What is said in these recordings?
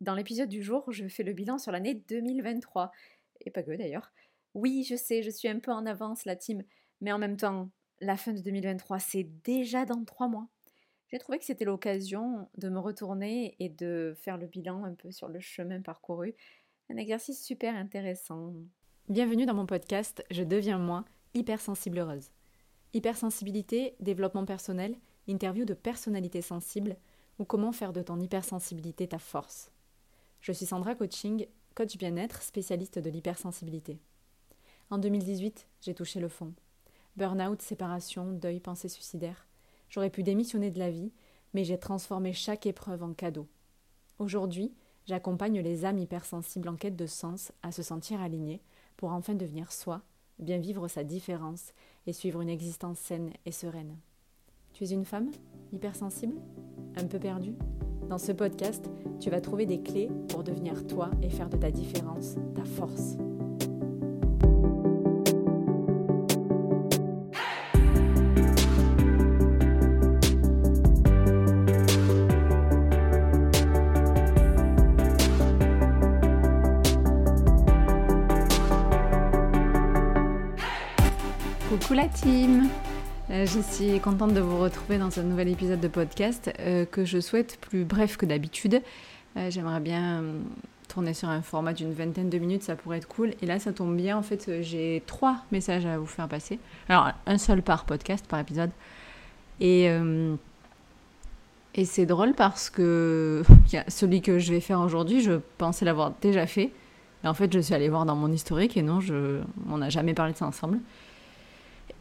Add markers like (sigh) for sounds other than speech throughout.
Dans l'épisode du jour, je fais le bilan sur l'année 2023. Et pas que d'ailleurs. Oui, je sais, je suis un peu en avance, la team. Mais en même temps, la fin de 2023, c'est déjà dans trois mois. J'ai trouvé que c'était l'occasion de me retourner et de faire le bilan un peu sur le chemin parcouru. Un exercice super intéressant. Bienvenue dans mon podcast Je deviens moi, hypersensible heureuse. Hypersensibilité, développement personnel, interview de personnalités sensibles ou comment faire de ton hypersensibilité ta force. Je suis Sandra Coaching, coach bien-être, spécialiste de l'hypersensibilité. En 2018, j'ai touché le fond. Burnout, séparation, deuil, pensée suicidaire. J'aurais pu démissionner de la vie, mais j'ai transformé chaque épreuve en cadeau. Aujourd'hui, j'accompagne les âmes hypersensibles en quête de sens à se sentir alignées pour enfin devenir soi, bien vivre sa différence et suivre une existence saine et sereine. Tu es une femme hypersensible? Un peu perdue? Dans ce podcast, tu vas trouver des clés pour devenir toi et faire de ta différence ta force. Coucou la team je suis contente de vous retrouver dans un nouvel épisode de podcast euh, que je souhaite plus bref que d'habitude. Euh, j'aimerais bien tourner sur un format d'une vingtaine de minutes, ça pourrait être cool. Et là, ça tombe bien, en fait, j'ai trois messages à vous faire passer. Alors, un seul par podcast, par épisode. Et, et c'est drôle parce que (laughs) celui que je vais faire aujourd'hui, je pensais l'avoir déjà fait. Et en fait, je suis allée voir dans mon historique et non, je, on n'a jamais parlé de ça ensemble.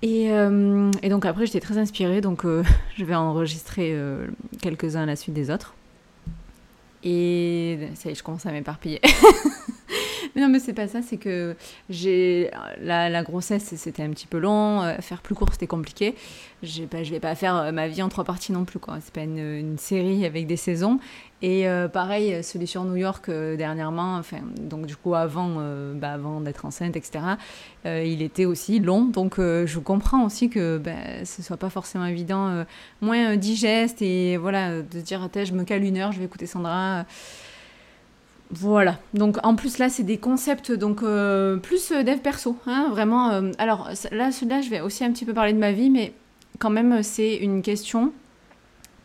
Euh, et, donc après, j'étais très inspirée, donc euh, (laughs) je vais enregistrer euh, quelques-uns à la suite des autres. Et ça y est, je commence à m'éparpiller. (laughs) non, mais c'est pas ça, c'est que j'ai la, la, grossesse, c'était un petit peu long, faire plus court, c'était compliqué. Pas, je vais pas faire ma vie en trois parties non plus, quoi. C'est pas une, série avec des saisons. Et euh, pareil, celui sur New York euh, dernièrement, enfin, donc du coup avant, euh, bah, d'être enceinte, etc., il était aussi long. Donc je comprends aussi que bah, ce soit pas forcément évident, moins digeste et voilà, de dire, je me cale une heure, je vais écouter Sandra. Voilà. Donc en plus là, c'est des concepts donc plus dev perso, hein, vraiment. alors là, celui-là, je vais aussi un petit peu parler de ma vie, mais quand même, c'est une question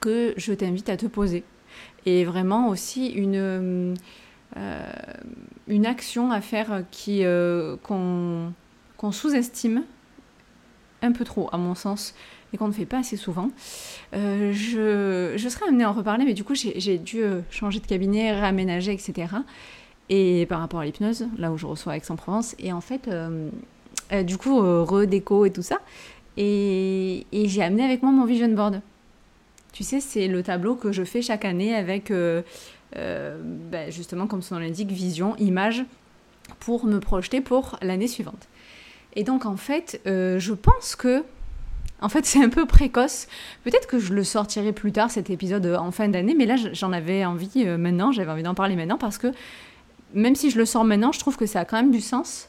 que je t'invite à te poser et vraiment aussi une, euh, action à faire qui euh, qu'on sous-estime un peu trop, à mon sens, et qu'on ne fait pas assez souvent. Euh, je, je, serais amenée à en reparler, mais du coup, j'ai dû changer de cabinet, réaménager, etc. Et par rapport à l'hypnose, là où je reçois Aix-en-Provence, et en fait, du coup, redéco et tout ça. Et, j'ai amené avec moi mon vision board. Tu sais, c'est le tableau que je fais chaque année avec, euh, euh, ben, justement, comme son nom l'indique, vision, image, pour me projeter pour l'année suivante. Et donc, en fait, euh, je pense que en fait, c'est un peu précoce. Peut-être que je le sortirai plus tard, cet épisode en fin d'année, mais là, j'en avais envie maintenant, j'avais envie d'en parler maintenant, parce que même si je le sors maintenant, je trouve que ça a quand même du sens.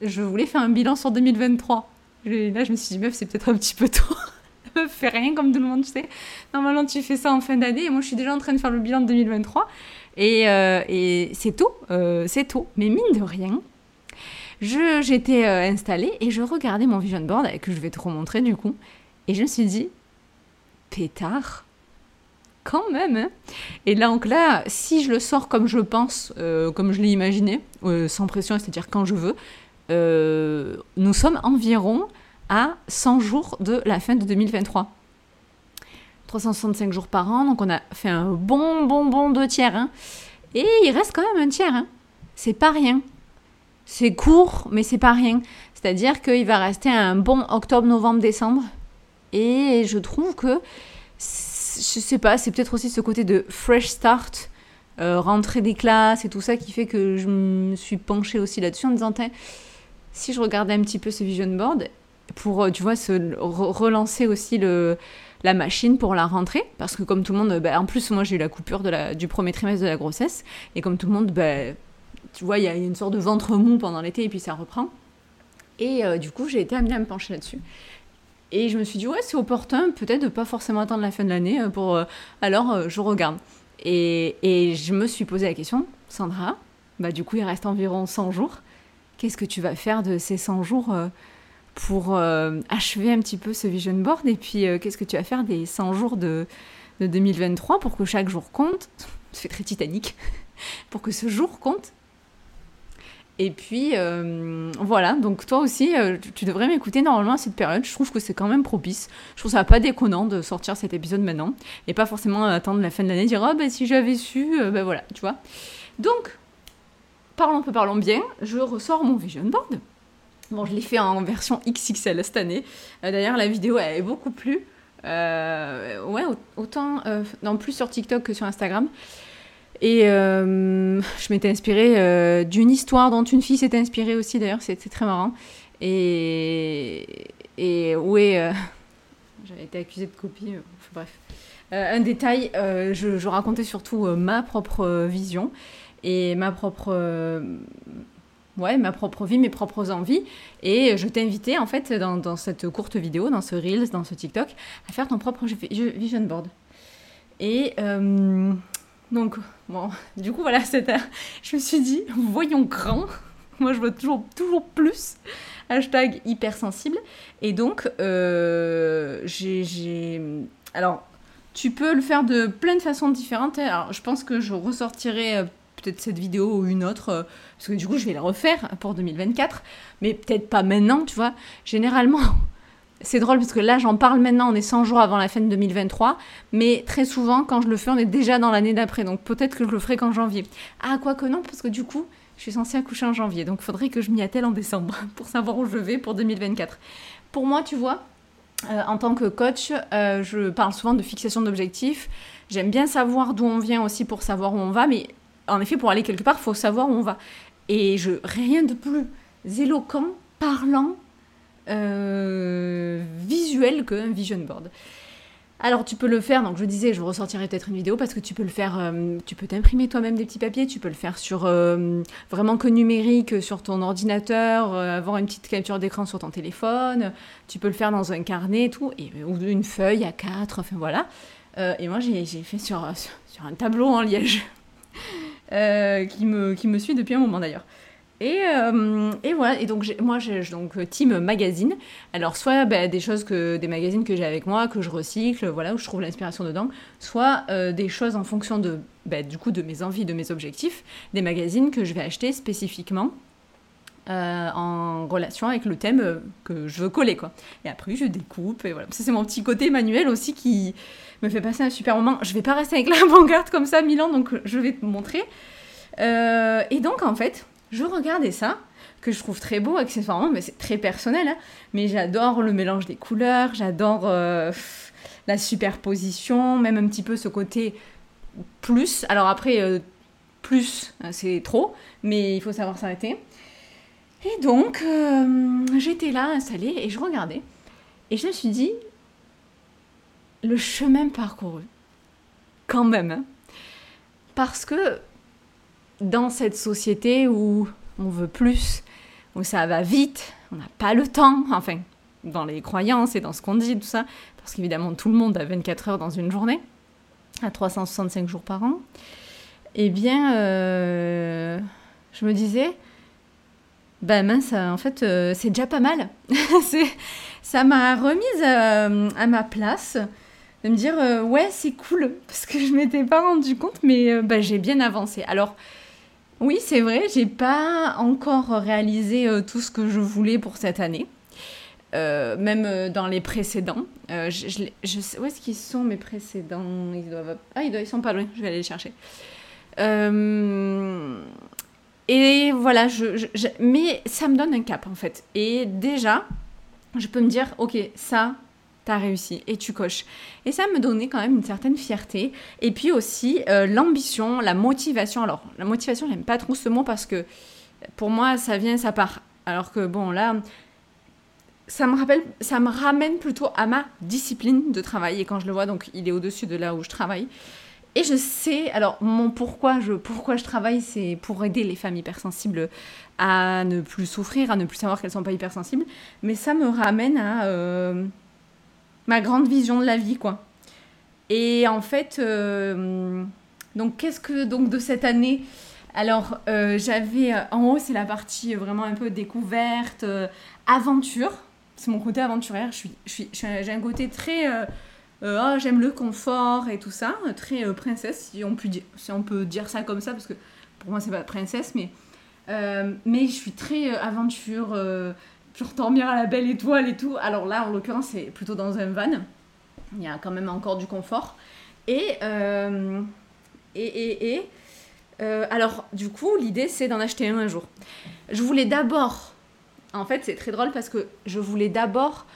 Je voulais faire un bilan sur 2023. là, je me suis dit, meuf, c'est peut-être un petit peu (laughs) tôt. fais rien comme tout le monde, tu sais. Normalement, tu fais ça en fin d'année et moi, je suis déjà en train de faire le bilan de 2023. Et, euh, et c'est euh, c'est tout. Mais mine de rien, j'étais euh, installée et je regardais mon vision board, que je vais te remontrer du coup. Et je me suis dit, pétard, quand même. Hein et là, donc là, si je le sors comme je pense, comme je l'ai imaginé, sans pression, c'est-à-dire quand je veux, nous sommes environ à 100 jours de la fin de 2023. 365 jours par an, donc on a fait un bon, bon, bon deux tiers. Hein. Et il reste quand même un tiers. Hein. C'est pas rien. C'est court, mais c'est pas rien. C'est-à-dire qu'il va rester un bon octobre, novembre, décembre. Et je trouve que, je sais pas, c'est peut-être aussi ce côté de fresh start, euh, rentrée des classes et tout ça qui fait que je me suis penchée aussi là-dessus en disant, si je regardais un petit peu ce vision board, pour, euh, tu vois, se relancer aussi le, la machine pour la rentrée. Parce que comme tout le monde, bah, en plus, moi j'ai eu la coupure de la, du premier trimestre de la grossesse. Et comme tout le monde, bah, tu vois, il y a une sorte de ventre mou pendant l'été et puis ça reprend. Et euh, du coup, j'ai été amenée à me pencher là-dessus. Et je me suis dit, ouais, c'est opportun, peut-être de pas forcément attendre la fin de l'année euh, pour. alors, je regarde. Et, et je me suis posé la question, Sandra, bah du coup il reste environ 100 jours. Qu'est-ce que tu vas faire de ces 100 jours euh, pour euh, achever un petit peu ce vision board? Et puis euh, qu'est-ce que tu vas faire des 100 jours de, de 2023 pour que chaque jour compte? (laughs) Ça fait très Titanic. (laughs) pour que ce jour compte et puis voilà, donc toi aussi, tu devrais m'écouter normalement à cette période. Je trouve que c'est quand même propice. Je trouve ça pas déconnant de sortir cet épisode maintenant et pas forcément attendre la fin de l'année dire oh ben si j'avais su, ben voilà, tu vois. Donc parlons peu, parlons bien, je ressors mon vision board. Bon, je l'ai fait en version XXL cette année. Euh, d'ailleurs, la vidéo, elle est beaucoup plus. Euh, ouais, autant. Euh, non, plus sur TikTok que sur Instagram. Et (laughs) je m'étais inspirée d'une histoire dont une fille s'était inspirée aussi, d'ailleurs, c'était très marrant. Et. Et ouais. (laughs) J'avais été accusée de copie, bref. un détail, je, racontais surtout ma propre vision et ma propre euh, ouais, ma propre vie, mes propres envies. Et je t'ai invité, en fait, dans, cette courte vidéo, dans ce Reels, dans ce TikTok, à faire ton propre vision board. Et euh, donc, bon, du coup, voilà, (laughs) je me suis dit, voyons grand. (laughs) Moi, je veux toujours, toujours plus. Hashtag hypersensible. Et donc, euh, j'ai. Alors, tu peux le faire de plein de façons différentes. Alors, je pense que je ressortirai peut-être cette vidéo ou une autre, euh, parce que du coup je vais la refaire pour 2024, mais peut-être pas maintenant, tu vois. Généralement, (laughs) c'est drôle parce que là j'en parle maintenant, on est 100 jours avant la fin de 2023, mais très souvent quand je le fais, on est déjà dans l'année d'après, donc peut-être que je le ferai qu'en janvier. Ah, quoi que non, parce que du coup, je suis censée accoucher en janvier, donc il faudrait que je m'y attelle en décembre (laughs) pour savoir où je vais pour 2024. Pour moi, tu vois, euh, en tant que coach, euh, je parle souvent de fixation d'objectifs. J'aime bien savoir d'où on vient aussi pour savoir où on va, mais en effet, pour aller quelque part, il faut savoir où on va. Et je, rien de plus éloquent, parlant, euh, visuel qu'un vision board. Alors tu peux le faire, donc je disais, je ressortirai peut-être une vidéo parce que tu peux le faire, euh, tu peux t'imprimer toi-même des petits papiers, tu peux le faire sur euh, vraiment que numérique sur ton ordinateur, avoir une petite capture d'écran sur ton téléphone, tu peux le faire dans un carnet et tout, et, ou une feuille à quatre, enfin voilà. et moi j'ai fait sur, (laughs) sur un tableau en liège. Euh, qui, me, qui me suit depuis un moment d'ailleurs. Et, euh, et, voilà, et donc moi j'ai donc team magazine. Alors soit bah, des choses que des magazines que j'ai avec moi, que je recycle, voilà, où je trouve l'inspiration dedans, soit euh, des choses en fonction de bah, du coup de mes envies, de mes objectifs, des magazines que je vais acheter spécifiquement en relation avec le thème que je veux coller quoi. Et après je découpe et voilà. Ça c'est mon petit côté manuel aussi qui me fait passer un super moment. Je vais pas rester avec la (laughs) avant-garde comme ça Milan, donc je vais te montrer. Euh, et donc en fait, je regardais ça, que je trouve très beau accessoirement, mais c'est très personnel. Hein. mais j'adore le mélange des couleurs, j'adore euh, la superposition, même un petit peu ce côté plus. Alors après, euh, plus, hein, c'est trop, mais il faut savoir s'arrêter. Et donc, j'étais là installée et je regardais. Et je me suis dit, le chemin parcouru. Quand même. Hein. Parce que dans cette société où on veut plus, où ça va vite, on n'a pas le temps, enfin, dans les croyances et dans ce qu'on dit, tout ça, parce qu'évidemment tout le monde a 24 heures dans une journée, à 365 jours par an, eh bien, euh, je me disais, ben mince, en fait, euh, c'est déjà pas mal. (laughs) ça m'a remise euh, à ma place de me dire ouais c'est cool parce que je m'étais pas rendu compte mais bah, j'ai bien avancé alors oui c'est vrai j'ai pas encore réalisé euh, tout ce que je voulais pour cette année. Même dans les précédents. Je, où est-ce qu'ils sont mes précédents? Ils doivent ah ils, sont pas loin je vais aller les chercher. Et voilà mais ça me donne un cap en fait. Et déjà je peux me dire ok ça t'as réussi et tu coches. Et ça me donnait quand même une certaine fierté. Et puis aussi euh, l'ambition, la motivation. Alors, la motivation, j'aime pas trop ce mot parce que pour moi, ça vient, ça part. Alors que bon, là, ça me rappelle, ça me ramène plutôt à ma discipline de travail. Et quand je le vois, donc il est au-dessus de là où je travaille. Et je sais, alors mon pourquoi je, pourquoi je travaille, c'est pour aider les femmes hypersensibles à ne plus souffrir, à ne plus savoir qu'elles sont pas hypersensibles. Mais ça me ramène à euh, ma grande vision de la vie, quoi. Et en fait, euh, Donc, qu'est-ce que donc de cette année? Alors, euh, j'avais en haut, c'est la partie vraiment un peu découverte, aventure. C'est mon côté aventurière. Je suis, je suis, j'ai un côté très oh, j'aime le confort et tout ça, très princesse, si on, peut dire, si on peut dire ça comme ça, parce que pour moi, c'est pas princesse, mais, mais je suis très aventure, genre dormir à la belle étoile et tout. Alors là, en l'occurrence, c'est plutôt dans un van. Il y a quand même encore du confort. Et, euh, et, et, euh, alors, du coup, l'idée, c'est d'en acheter un un jour. Je voulais d'abord, en fait, c'est très drôle parce que je voulais d'abord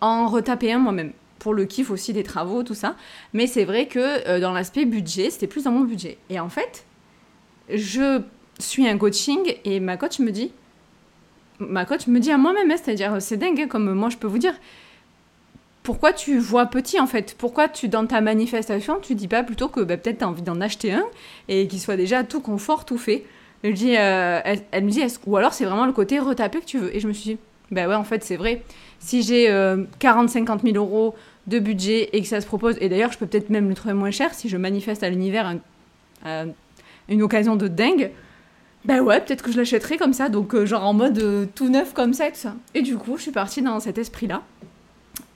en retaper un moi-même. Pour le kiff aussi des travaux, tout ça. Mais c'est vrai que euh, dans l'aspect budget, c'était plus dans mon budget. Et en fait, je suis un coaching et ma coach me dit ma coach me dit à moi-même, hein, c'est-à-dire, c'est dingue, hein, comme moi je peux vous dire, pourquoi tu vois petit en fait? Pourquoi tu, dans ta manifestation, tu dis pas plutôt que bah, peut-être tu as envie d'en acheter un et qu'il soit déjà tout confort, tout fait? Dit, euh, elle, me dit, ou alors c'est vraiment le côté retapé que tu veux? Et je me suis dit, bah ouais, en fait, c'est vrai. Si j'ai 40-50 000 euros de budget et que ça se propose, et d'ailleurs, je peux peut-être même le trouver moins cher si je manifeste à l'univers une occasion de dingue ben ouais, peut-être que je l'achèterai comme ça, donc euh, genre en mode euh, tout neuf comme ça et tout ça. Et du coup, je suis partie dans cet esprit-là.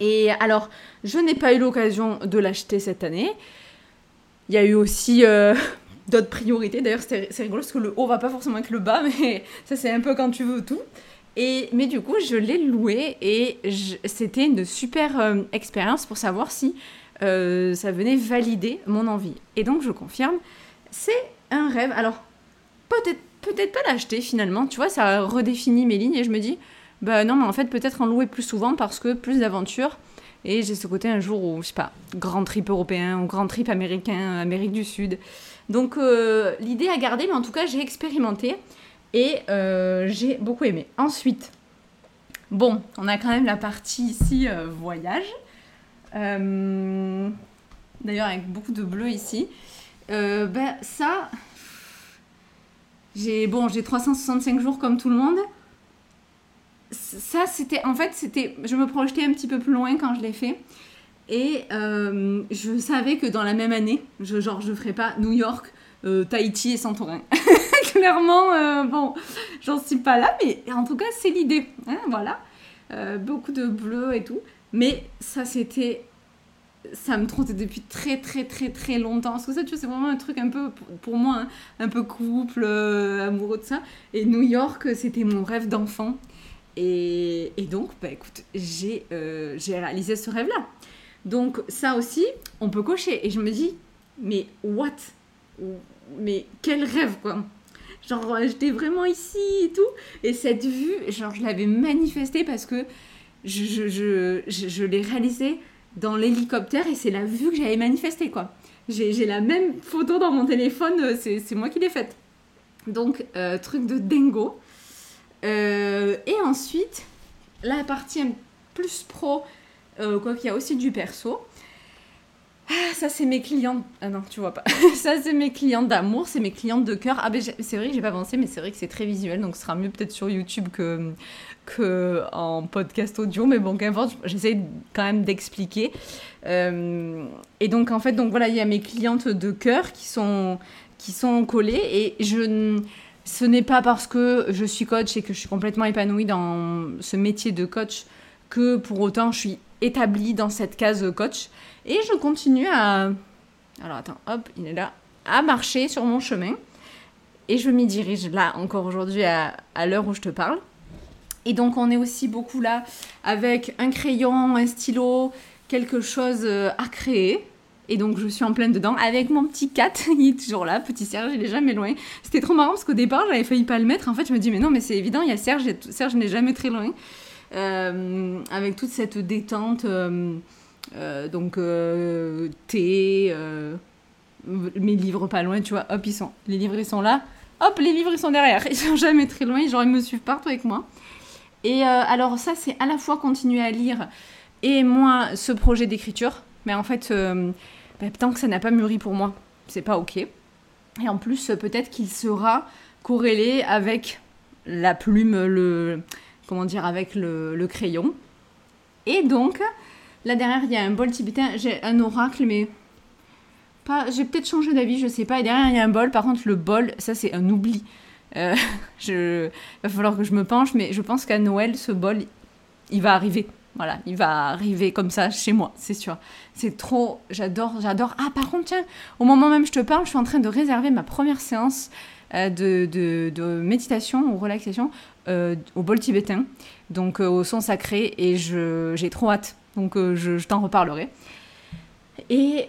Et alors, je n'ai pas eu l'occasion de l'acheter cette année. Il y a eu aussi euh, (laughs) d'autres priorités. D'ailleurs, c'est rigolo parce que le haut va pas forcément avec le bas, (laughs) mais ça c'est un peu quand tu veux tout. Et, mais du coup, je l'ai loué et c'était une super expérience pour savoir si ça venait valider mon envie. Et donc, je confirme, c'est un rêve. Alors, peut-être peut-être pas l'acheter finalement. Tu vois, ça redéfinit mes lignes et je me dis, bah non, mais en fait, peut-être en louer plus souvent parce que plus d'aventures. Et j'ai ce côté un jour où, je sais pas, grand trip européen ou grand trip américain, Amérique du Sud. Donc euh, l'idée à garder, mais en tout cas, j'ai expérimenté et euh, j'ai beaucoup aimé. Ensuite, bon, on a quand même la partie ici euh, voyage. D'ailleurs, avec beaucoup de bleu ici. ben ça, j'ai bon, j'ai 365 jours comme tout le monde. Ça, c'était en fait, c'était, je me projetais un petit peu plus loin quand je l'ai fait. Et euh, je savais que dans la même année, je, genre, je ferais pas New York, euh, Tahiti et Santorin. (laughs) Clairement, euh, bon, j'en suis pas là, mais en tout cas, c'est l'idée. Hein, voilà. beaucoup de bleu et tout. Mais ça, c'était ça me trottait depuis très très très très longtemps. Parce que ça, tu vois, c'est vraiment un truc un peu, pour moi, hein, un peu couple, euh, amoureux de ça. Et New York, c'était mon rêve d'enfant. Et, et, donc, bah écoute, j'ai euh, j'ai réalisé ce rêve-là. Donc ça aussi, on peut cocher. Et je me dis, mais what? Mais quel rêve, quoi? Genre, j'étais vraiment ici et tout. Et cette vue, genre, je l'avais manifestée parce que je l'ai réalisée dans l'hélicoptère et c'est la vue que j'avais manifestée, quoi. J'ai la même photo dans mon téléphone, euh, c'est moi qui l'ai faite. Donc, euh, truc de dingo. Euh, et ensuite, la partie plus pro, quoi qu'il y a aussi du perso. Ah, ça c'est mes clientes. Ah non, tu vois pas. (laughs) ça c'est mes clientes d'amour, c'est mes clientes de cœur. Ah ben c'est vrai que j'ai pas pensé, mais c'est vrai que c'est très visuel, donc ce sera mieux peut-être sur YouTube que, que en podcast audio, mais bon, qu'importe, j'essaie quand même d'expliquer. Euh, et donc, en fait, donc voilà, il y a mes clientes de cœur qui sont, qui sont collées, et je, ce n'est pas parce que je suis coach et que je suis complètement épanouie dans ce métier de coach que pour autant je suis établie dans cette case coach. Et je continue à... Alors attends, hop, il est là. À marcher sur mon chemin. Et je m'y dirige là encore aujourd'hui à, l'heure où je te parle. Et donc on est aussi beaucoup là avec un crayon, un stylo, quelque chose euh, à créer. Et donc je suis en pleine dedans avec mon petit cat, (laughs) il est toujours là, petit Serge, il est jamais loin. C'était trop marrant parce qu'au départ j'avais failli pas le mettre. En fait je me dis mais non mais c'est évident, il y a Serge, Serge n'est jamais très loin. Euh, avec toute cette détente, euh, donc thé, mes livres pas loin, tu vois, hop ils sont, les livres ils sont là, hop les livres ils sont derrière, (laughs) ils sont jamais très loin, genre ils me suivent partout avec moi. Et euh, alors ça, c'est à la fois continuer à lire et moi, ce projet d'écriture. Mais en fait, euh, bah, tant que ça n'a pas mûri pour moi, c'est pas ok. Et en plus, peut-être qu'il sera corrélé avec la plume, le comment dire, avec le, crayon. Et donc, là derrière, il y a un bol tibétain. J'ai un oracle, mais pas, j'ai peut-être changé d'avis, je sais pas. Et derrière, il y a un bol. Par contre, le bol, ça, c'est un oubli. Euh, (laughs) je, va falloir que je me penche, mais je pense qu'à Noël, ce bol, il va arriver. Voilà, il va arriver comme ça chez moi, c'est sûr. C'est trop, j'adore, j'adore. Ah, par contre, tiens, au moment même je te parle, je suis en train de réserver ma première séance euh, de, de, méditation ou relaxation euh, au bol tibétain, donc au son sacré, et j'ai trop hâte. Donc je, je t'en reparlerai. Et,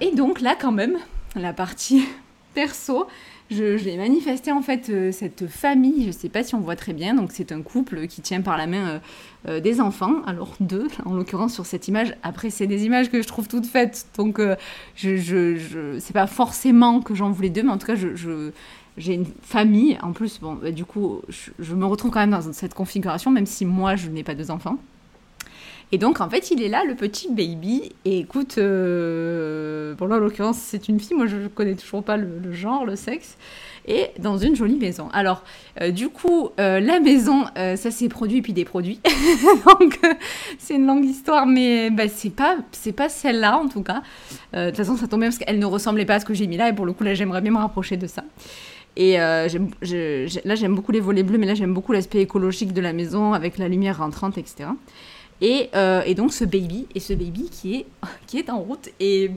et, donc là, quand même, la partie (laughs) perso, je, l'ai manifesté en fait euh, cette famille, je sais pas si on voit très bien, donc c'est un couple qui tient par la main euh, euh, des enfants, alors deux en l'occurrence sur cette image. Après c'est des images que je trouve toutes faites, donc je, je c'est pas forcément que j'en voulais deux, mais en tout cas je, j'ai une famille. En plus, bon, bah, du coup, je, me retrouve quand même dans cette configuration, même si moi je n'ai pas deux enfants. Et donc, en fait, il est là, le petit baby. Et écoute, euh, bon là, en l'occurrence, c'est une fille. Moi, je connais toujours pas le, genre, le sexe. Et dans une jolie maison. Alors, euh, du coup, euh, la maison, ça c'est produit et puis des produits. (laughs) donc, c'est une longue histoire, mais bah, c'est pas, pas celle-là en tout cas. de toute façon, ça tombait parce qu'elle ne ressemblait pas à ce que j'ai mis là. Et pour le coup, là, j'aimerais bien me rapprocher de ça. Et là, j'aime beaucoup les volets bleus, mais là, j'aime beaucoup l'aspect écologique de la maison avec la lumière rentrante, etc. Euh, et, donc ce baby, et ce baby qui est, (laughs) qui est en route. Et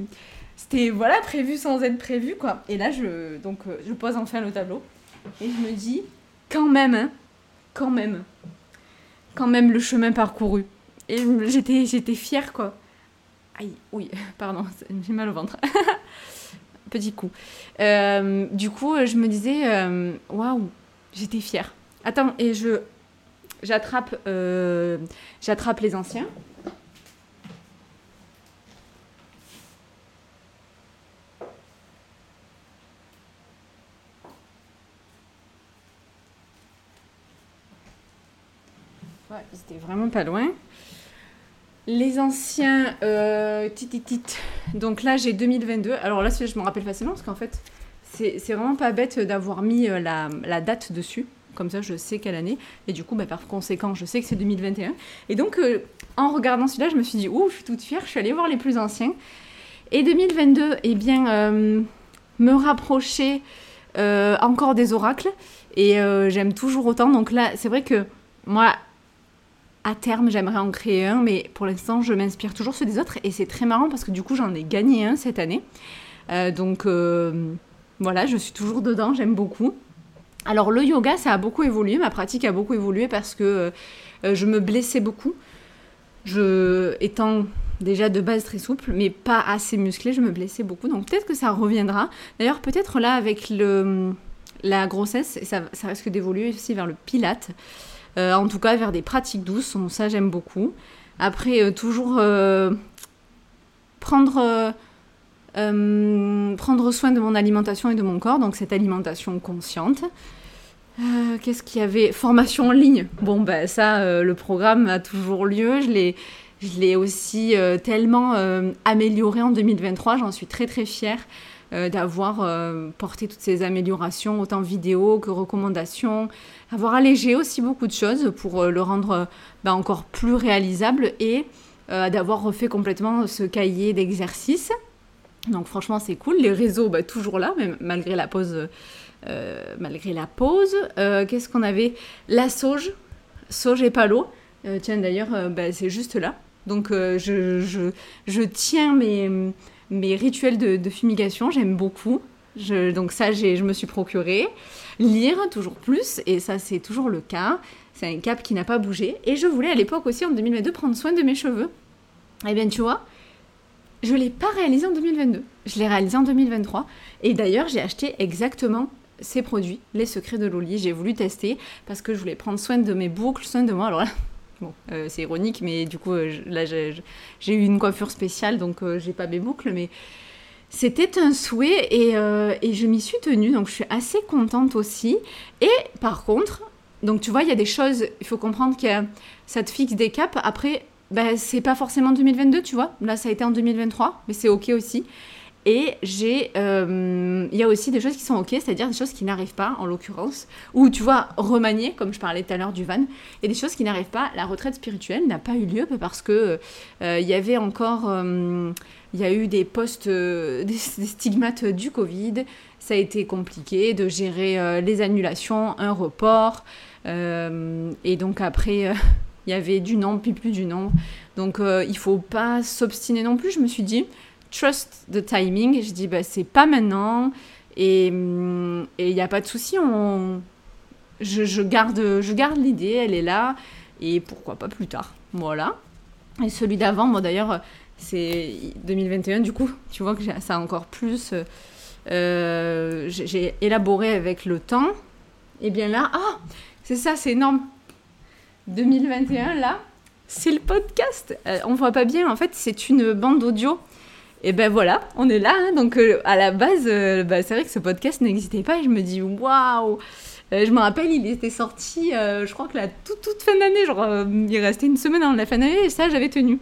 c'était voilà prévu sans être prévu quoi. Et là je donc euh, je pose enfin le tableau et je me dis quand même hein, quand même quand même le chemin parcouru. Et j'étais j'étais fière quoi. Aïe, oui, (laughs) pardon, (laughs) j'ai mal au ventre. Petit coup. Euh, du coup, je me disais waouh, j'étais fière. Attends, et je j'attrape euh, j'attrape les anciens. Ouais, c'était vraiment pas loin. Les anciens, euh, donc là j'ai 2022. Alors là, je me rappelle facilement parce qu'en fait, c'est vraiment pas bête d'avoir mis euh, la, date dessus. Comme ça, je sais quelle année. Et du coup, bah, par conséquent, je sais que c'est 2021. Et donc, euh, en regardant celui-là, je me suis dit, ouh, je suis toute fière. Je suis allée voir les plus anciens. Et 2022, eh bien, euh, me rapprocher euh, encore des oracles. Et j'aime toujours autant. Donc là, c'est vrai que moi, à terme, j'aimerais en créer un. Mais pour l'instant, je m'inspire toujours ceux des autres. Et c'est très marrant parce que du coup, j'en ai gagné un cette année. donc voilà, je suis toujours dedans. J'aime beaucoup. Alors le yoga, ça a beaucoup évolué, ma pratique a beaucoup évolué parce que euh, je me blessais beaucoup. Je, étant déjà de base très souple, mais pas assez musclée, je me blessais beaucoup. Donc peut-être que ça reviendra. D'ailleurs, peut-être là, avec la grossesse, ça, ça risque d'évoluer aussi vers le pilate. Euh, en tout cas, vers des pratiques douces. ça, j'aime beaucoup. Après, euh, toujours prendre, prendre soin de mon alimentation et de mon corps. Donc cette alimentation consciente. Euh, qu'est-ce qu'il y avait? Formation en ligne. Bon, ben ça, euh, le programme a toujours lieu. Je l'ai, je l'ai aussi euh, tellement amélioré en 2023. J'en suis très très fière d'avoir porté toutes ces améliorations, autant vidéo que recommandations, avoir allégé aussi beaucoup de choses pour le rendre ben, encore plus réalisable et d'avoir refait complètement ce cahier d'exercices. Donc franchement, c'est cool. Les réseaux, ben, toujours là, même malgré la pause euh, malgré la pause. Euh, qu'est-ce qu'on avait? La sauge, sauge et palo. Euh, tiens, d'ailleurs, bah, c'est juste là. Donc, je, je, tiens mes, mes rituels de, fumigation, j'aime beaucoup. Donc ça, je me suis procuré. Lire, toujours plus, et ça, c'est toujours le cas. C'est un cap qui n'a pas bougé. Et je voulais à l'époque aussi, en 2022, prendre soin de mes cheveux. Eh bien, tu vois, je ne l'ai pas réalisé en 2022. Je l'ai réalisé en 2023. Et d'ailleurs, j'ai acheté exactement ces produits, les secrets de Loli. J'ai voulu tester parce que je voulais prendre soin de mes boucles, soin de moi. Alors là, (laughs) bon, euh, c'est ironique, mais du coup, euh, là, j'ai eu une coiffure spéciale, donc euh, j'ai pas mes boucles, mais c'était un souhait et, et je m'y suis tenue, donc je suis assez contente aussi. Et par contre, donc tu vois, il y a des choses, il faut comprendre que ça te fixe des caps. Après, ben, c'est pas forcément 2022, tu vois. Là, ça a été en 2023, mais c'est ok aussi. Et j'ai, il y a aussi des choses qui sont ok, c'est-à-dire des choses qui n'arrivent pas, en l'occurrence, ou tu vois, remanier, comme je parlais tout à l'heure du van, et des choses qui n'arrivent pas. La retraite spirituelle n'a pas eu lieu parce que il y avait encore il y a eu des postes, (laughs) des, stigmates du Covid. Ça a été compliqué de gérer euh, les annulations, un report. Euh, et donc après, euh, il y avait du nombre, puis plus du nombre. Donc il faut pas s'obstiner non plus. Je me suis dit, trust the timing. je dis, bah, c'est pas maintenant. Et il n'y a pas de souci. On... Je, je, garde, je garde l'idée, elle est là. Et pourquoi pas plus tard. Voilà. Et celui d'avant, moi d'ailleurs, c'est 2021, du coup, tu vois que ça encore plus. Euh, j'ai élaboré avec le temps. Et bien là, ah, c'est ça, c'est énorme. 2021, là, c'est le podcast. Euh, on voit pas bien, en fait, c'est une bande audio. Et ben voilà, on est là. Hein. donc euh, à la base, bah, c'est vrai que ce podcast n'existait pas. Et je me dis, waouh! je me rappelle, il était sorti, je crois que la toute, toute fin d'année, genre, il restait une semaine avant la fin d'année, et ça, j'avais tenu.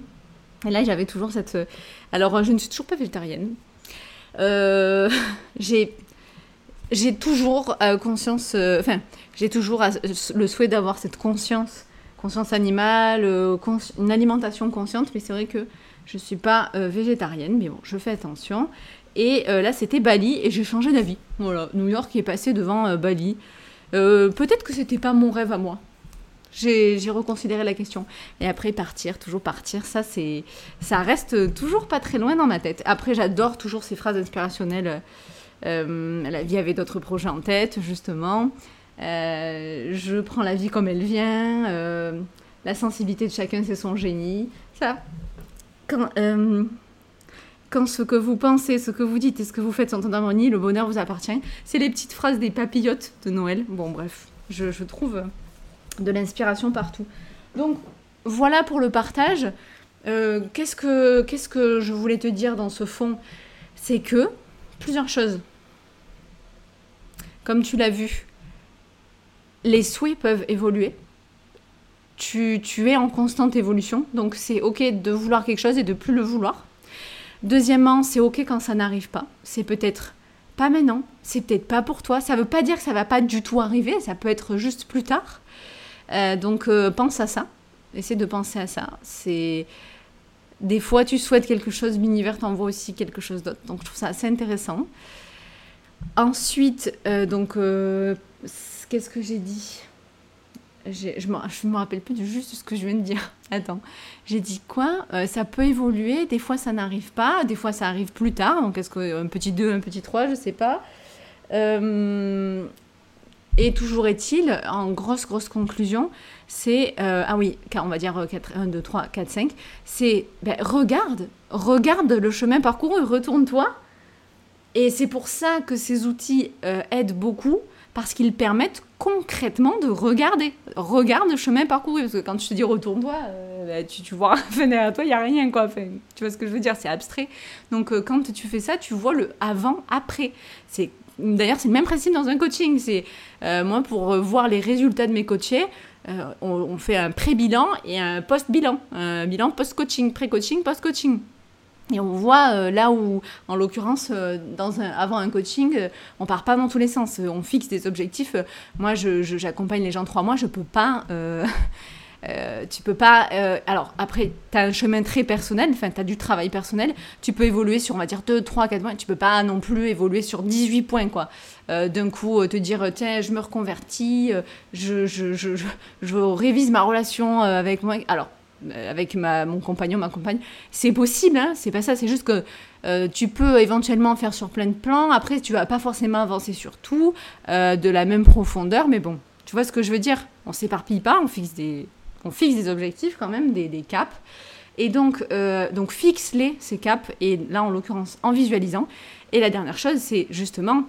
Et là, j'avais toujours cette. Euh, alors, je ne suis toujours pas végétarienne. Euh, (laughs) j'ai j'ai toujours euh, conscience, enfin, j'ai toujours le souhait d'avoir cette conscience, conscience animale, une alimentation consciente, mais c'est vrai que je ne suis pas végétarienne, mais bon, je fais attention. Et là, c'était Bali, et j'ai changé d'avis. Voilà, New York est passé devant Bali. Peut-être que c'était pas mon rêve à moi j'ai reconsidéré la question. Et après, partir, toujours partir, ça, ça reste toujours pas très loin dans ma tête. Après, j'adore toujours ces phrases inspirationnelles. Euh, la vie avait d'autres projets en tête, justement. Euh, je prends la vie comme elle vient. Euh, la sensibilité de chacun, c'est son génie. Ça. Quand, quand ce que vous pensez, ce que vous dites et ce que vous faites sont en harmonie, le bonheur vous appartient. C'est les petites phrases des papillotes de Noël. Bon, bref, je, je trouve de l'inspiration partout. Donc voilà pour le partage. Euh, qu'est-ce, que, qu'est-ce que je voulais te dire dans ce fond? C'est que plusieurs choses. Comme tu l'as vu, les souhaits peuvent évoluer. Tu, tu, es en constante évolution, donc c'est ok de vouloir quelque chose et de plus le vouloir. Deuxièmement, c'est ok quand ça n'arrive pas. C'est peut-être pas maintenant, c'est peut-être pas pour toi. Ça veut pas dire que ça va pas du tout arriver, ça peut être juste plus tard. Euh, donc euh, pense à ça. Essaie de penser à ça. C'est des fois tu souhaites quelque chose, l'univers t'envoie aussi quelque chose d'autre. Donc je trouve ça assez intéressant. Ensuite, euh, donc qu'est-ce que j'ai dit? Je ne me rappelle plus du juste ce que je viens de dire. (laughs) Attends, j'ai dit quoi? Ça peut évoluer, des fois ça n'arrive pas, des fois ça arrive plus tard. Donc est-ce qu'un petit 2, un petit 3, je sais pas. Et toujours est-il, en grosse, grosse conclusion, c'est, euh, ah oui, on va dire 4, 1, 2, 3, 4, 5, c'est, ben, regarde, regarde le chemin parcouru, retourne-toi. Et c'est pour ça que ces outils euh, aident beaucoup, parce qu'ils permettent concrètement de regarder. Regarde le chemin parcouru, parce que quand je te dis retourne-toi, euh, ben, tu, tu, vois, (laughs) à toi, il n'y a rien, quoi. Enfin, tu vois ce que je veux dire, c'est abstrait. Donc quand tu fais ça, tu vois le avant-après. D'ailleurs, c'est le même principe dans un coaching. Euh, moi pour voir les résultats de mes coachés, euh, on, fait un pré-bilan et un post-bilan, un bilan post-coaching, pré-coaching, post-coaching. Et on voit euh, là où, en l'occurrence, un, avant un coaching, on part pas dans tous les sens. On fixe des objectifs. moi, j'accompagne les gens trois mois, je peux pas euh, (laughs) tu peux pas. Euh, alors, après, tu as un chemin très personnel, enfin, tu as du travail personnel. Tu peux évoluer sur, on va dire, 2, 3, 4 points. Tu peux pas non plus évoluer sur 18 points, quoi. Euh, d'un coup, te dire, tiens, je me reconvertis, je, je, révise ma relation avec moi. Alors, avec ma, mon compagnon, ma compagne, c'est possible, hein, c'est pas ça, c'est juste que tu peux éventuellement faire sur plein de plans. Après, tu vas pas forcément avancer sur tout de la même profondeur, mais bon, tu vois ce que je veux dire On s'éparpille pas, on fixe des, on fixe des objectifs quand même, des, caps. Et donc, euh, donc fixe-les, ces caps, et là en l'occurrence en visualisant. Et la dernière chose, c'est justement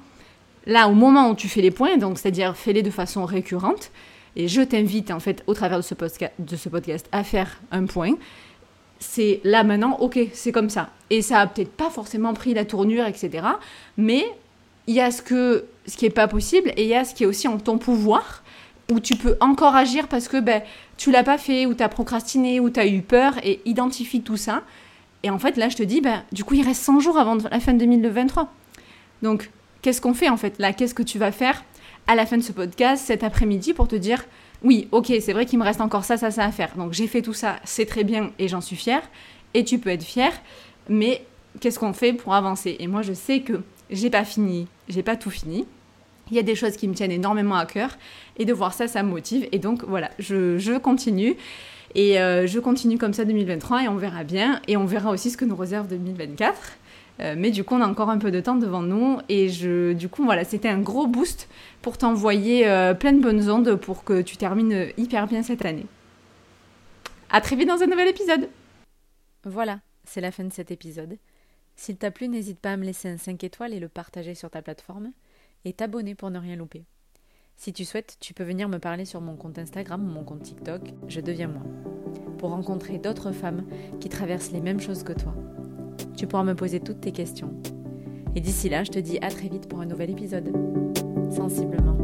là au moment où tu fais les points, donc c'est-à-dire fais-les de façon récurrente. Et je t'invite en fait au travers de ce, de ce podcast à faire un point. C'est là maintenant, ok, c'est comme ça. Et ça a peut-être pas forcément pris la tournure, etc. Mais il y a ce, que, ce qui est pas possible et il y a ce qui est aussi en ton pouvoir où tu peux encore agir parce que ben, tu l'as pas fait, ou tu as procrastiné, ou tu as eu peur, et identifie tout ça. Et en fait, là, je te dis, ben, du coup, il reste 100 jours avant la fin de 2023. Donc, qu'est-ce qu'on fait en fait? Là Qu'est-ce que tu vas faire? À la fin de ce podcast cet après-midi pour te dire, oui, ok, c'est vrai qu'il me reste encore ça, ça, ça à faire. Donc, j'ai fait tout ça, c'est très bien et j'en suis fière. Et tu peux être fière, mais qu'est-ce qu'on fait pour avancer? Et moi, je sais que j'ai pas fini, j'ai pas tout fini. Il y a des choses qui me tiennent énormément à cœur et de voir ça, ça me motive. Et donc voilà, je, continue. Et euh, je continue comme ça 2023 et on verra bien. Et on verra aussi ce que nous réserve 2024. Euh, mais du coup, on a encore un peu de temps devant nous. Et je, du coup, voilà, c'était un gros boost pour t'envoyer euh, plein de bonnes ondes pour que tu termines hyper bien cette année. À très vite dans un nouvel épisode. Voilà, c'est la fin de cet épisode. S'il t'a plu, n'hésite pas à me laisser un 5 étoiles et le partager sur ta plateforme et t'abonner pour ne rien louper. Si tu souhaites, tu peux venir me parler sur mon compte Instagram ou mon compte TikTok, je deviens moi, pour rencontrer d'autres femmes qui traversent les mêmes choses que toi. Tu pourras me poser toutes tes questions. Et d'ici là, je te dis à très vite pour un nouvel épisode. Sensiblement.